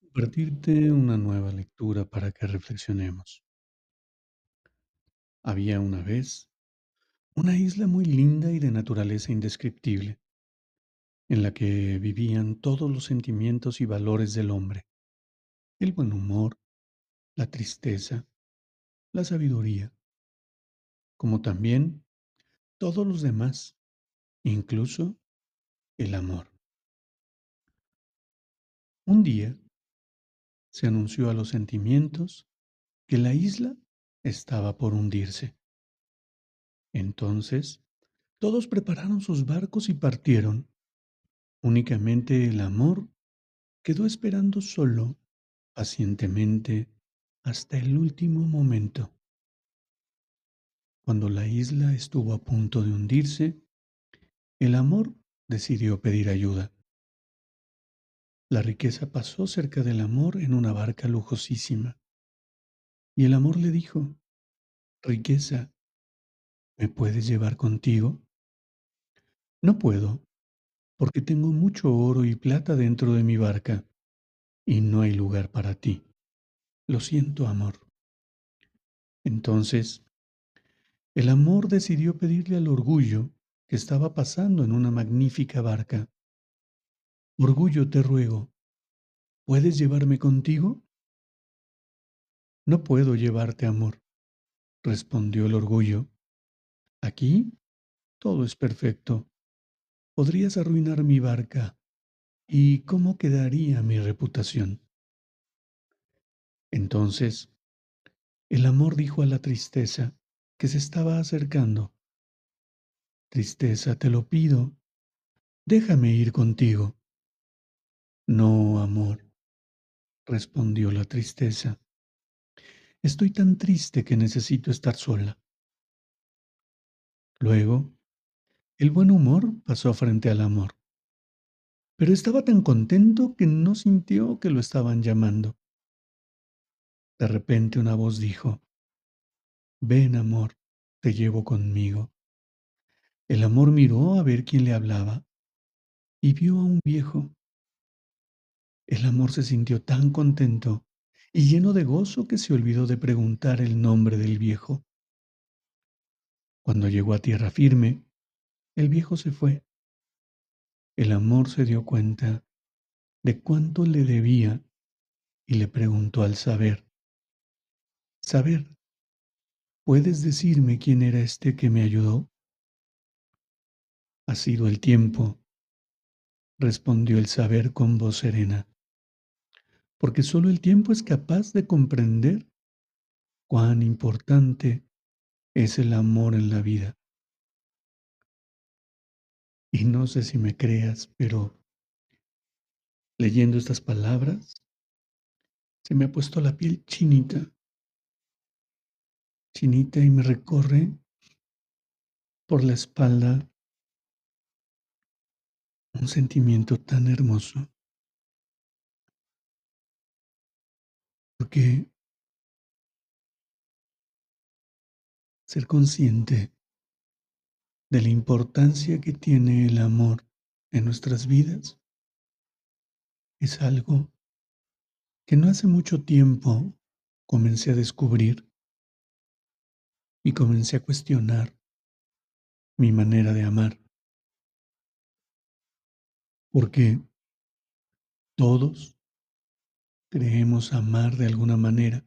Compartirte una nueva lectura para que reflexionemos. Había una vez una isla muy linda y de naturaleza indescriptible, en la que vivían todos los sentimientos y valores del hombre, el buen humor, la tristeza, la sabiduría, como también todos los demás, incluso el amor. Un día se anunció a los sentimientos que la isla estaba por hundirse. Entonces, todos prepararon sus barcos y partieron. Únicamente el amor quedó esperando solo, pacientemente, hasta el último momento. Cuando la isla estuvo a punto de hundirse, el amor decidió pedir ayuda. La riqueza pasó cerca del amor en una barca lujosísima. Y el amor le dijo, riqueza, ¿me puedes llevar contigo? No puedo, porque tengo mucho oro y plata dentro de mi barca, y no hay lugar para ti. Lo siento, amor. Entonces, el amor decidió pedirle al orgullo que estaba pasando en una magnífica barca Orgullo te ruego, ¿puedes llevarme contigo? No puedo llevarte, amor, respondió el orgullo. Aquí todo es perfecto. Podrías arruinar mi barca. ¿Y cómo quedaría mi reputación? Entonces, el amor dijo a la tristeza que se estaba acercando. Tristeza, te lo pido, déjame ir contigo. No, amor, respondió la tristeza. Estoy tan triste que necesito estar sola. Luego, el buen humor pasó frente al amor, pero estaba tan contento que no sintió que lo estaban llamando. De repente una voz dijo, Ven, amor, te llevo conmigo. El amor miró a ver quién le hablaba y vio a un viejo el amor se sintió tan contento y lleno de gozo que se olvidó de preguntar el nombre del viejo. Cuando llegó a tierra firme, el viejo se fue. El amor se dio cuenta de cuánto le debía y le preguntó al saber, Saber, ¿puedes decirme quién era este que me ayudó? Ha sido el tiempo, respondió el saber con voz serena porque solo el tiempo es capaz de comprender cuán importante es el amor en la vida. Y no sé si me creas, pero leyendo estas palabras, se me ha puesto la piel chinita, chinita y me recorre por la espalda un sentimiento tan hermoso. Porque ser consciente de la importancia que tiene el amor en nuestras vidas es algo que no hace mucho tiempo comencé a descubrir y comencé a cuestionar mi manera de amar. Porque todos creemos amar de alguna manera.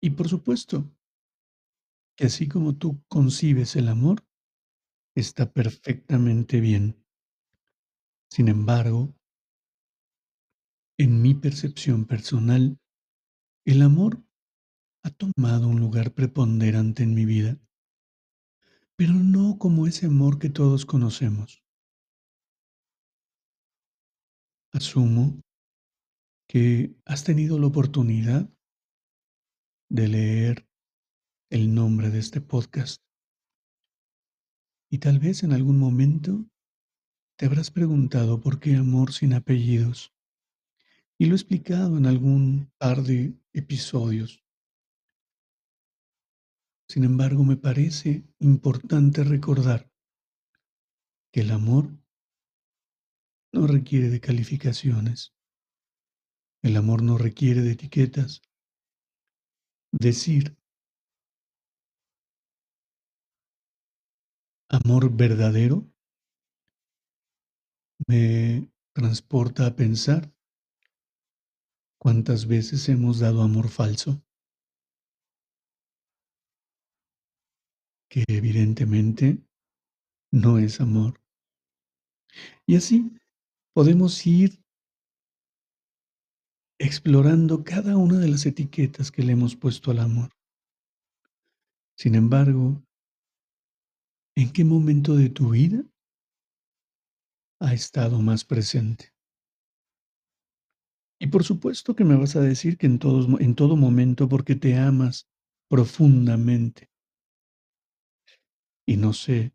Y por supuesto, que así como tú concibes el amor, está perfectamente bien. Sin embargo, en mi percepción personal, el amor ha tomado un lugar preponderante en mi vida pero no como ese amor que todos conocemos. Asumo que has tenido la oportunidad de leer el nombre de este podcast. Y tal vez en algún momento te habrás preguntado por qué amor sin apellidos. Y lo he explicado en algún par de episodios. Sin embargo, me parece importante recordar que el amor no requiere de calificaciones. El amor no requiere de etiquetas. Decir amor verdadero me transporta a pensar cuántas veces hemos dado amor falso, que evidentemente no es amor. Y así podemos ir explorando cada una de las etiquetas que le hemos puesto al amor. Sin embargo, ¿En qué momento de tu vida ha estado más presente? Y por supuesto que me vas a decir que en, en todo momento porque te amas profundamente. Y no sé,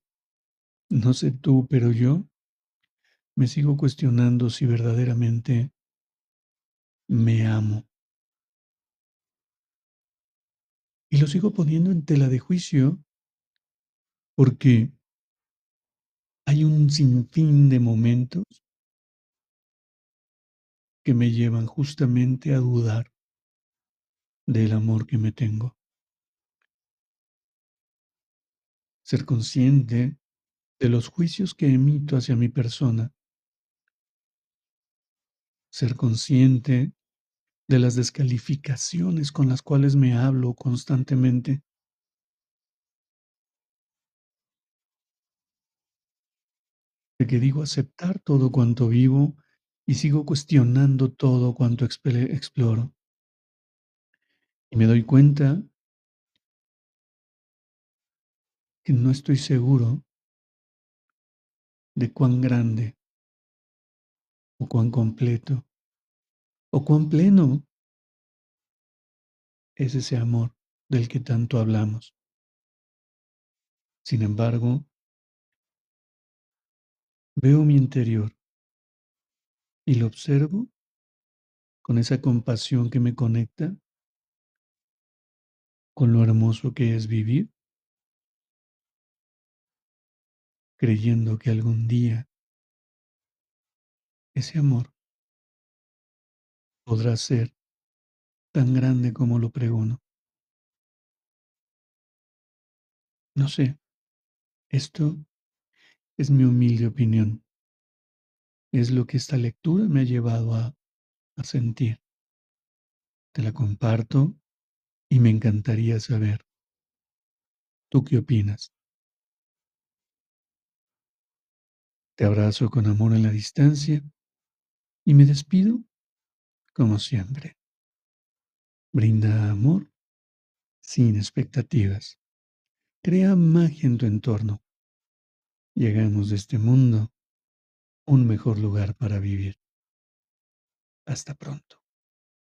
no sé tú, pero yo me sigo cuestionando si verdaderamente me amo. Y lo sigo poniendo en tela de juicio porque hay un sinfín de momentos que me llevan justamente a dudar del amor que me tengo. Ser consciente de los juicios que emito hacia mi persona. Ser consciente de las descalificaciones con las cuales me hablo constantemente. de que digo aceptar todo cuanto vivo y sigo cuestionando todo cuanto exploro. Y me doy cuenta que no estoy seguro de cuán grande o cuán completo o cuán pleno es ese amor del que tanto hablamos. Sin embargo, Veo mi interior y lo observo con esa compasión que me conecta con lo hermoso que es vivir, creyendo que algún día ese amor podrá ser tan grande como lo pregono. No sé, esto es mi humilde opinión. Es lo que esta lectura me ha llevado a, a sentir. Te la comparto y me encantaría saber. ¿Tú qué opinas? Te abrazo con amor en la distancia y me despido como siempre. Brinda amor sin expectativas. Crea magia en tu entorno llegamos de este mundo un mejor lugar para vivir. Hasta pronto.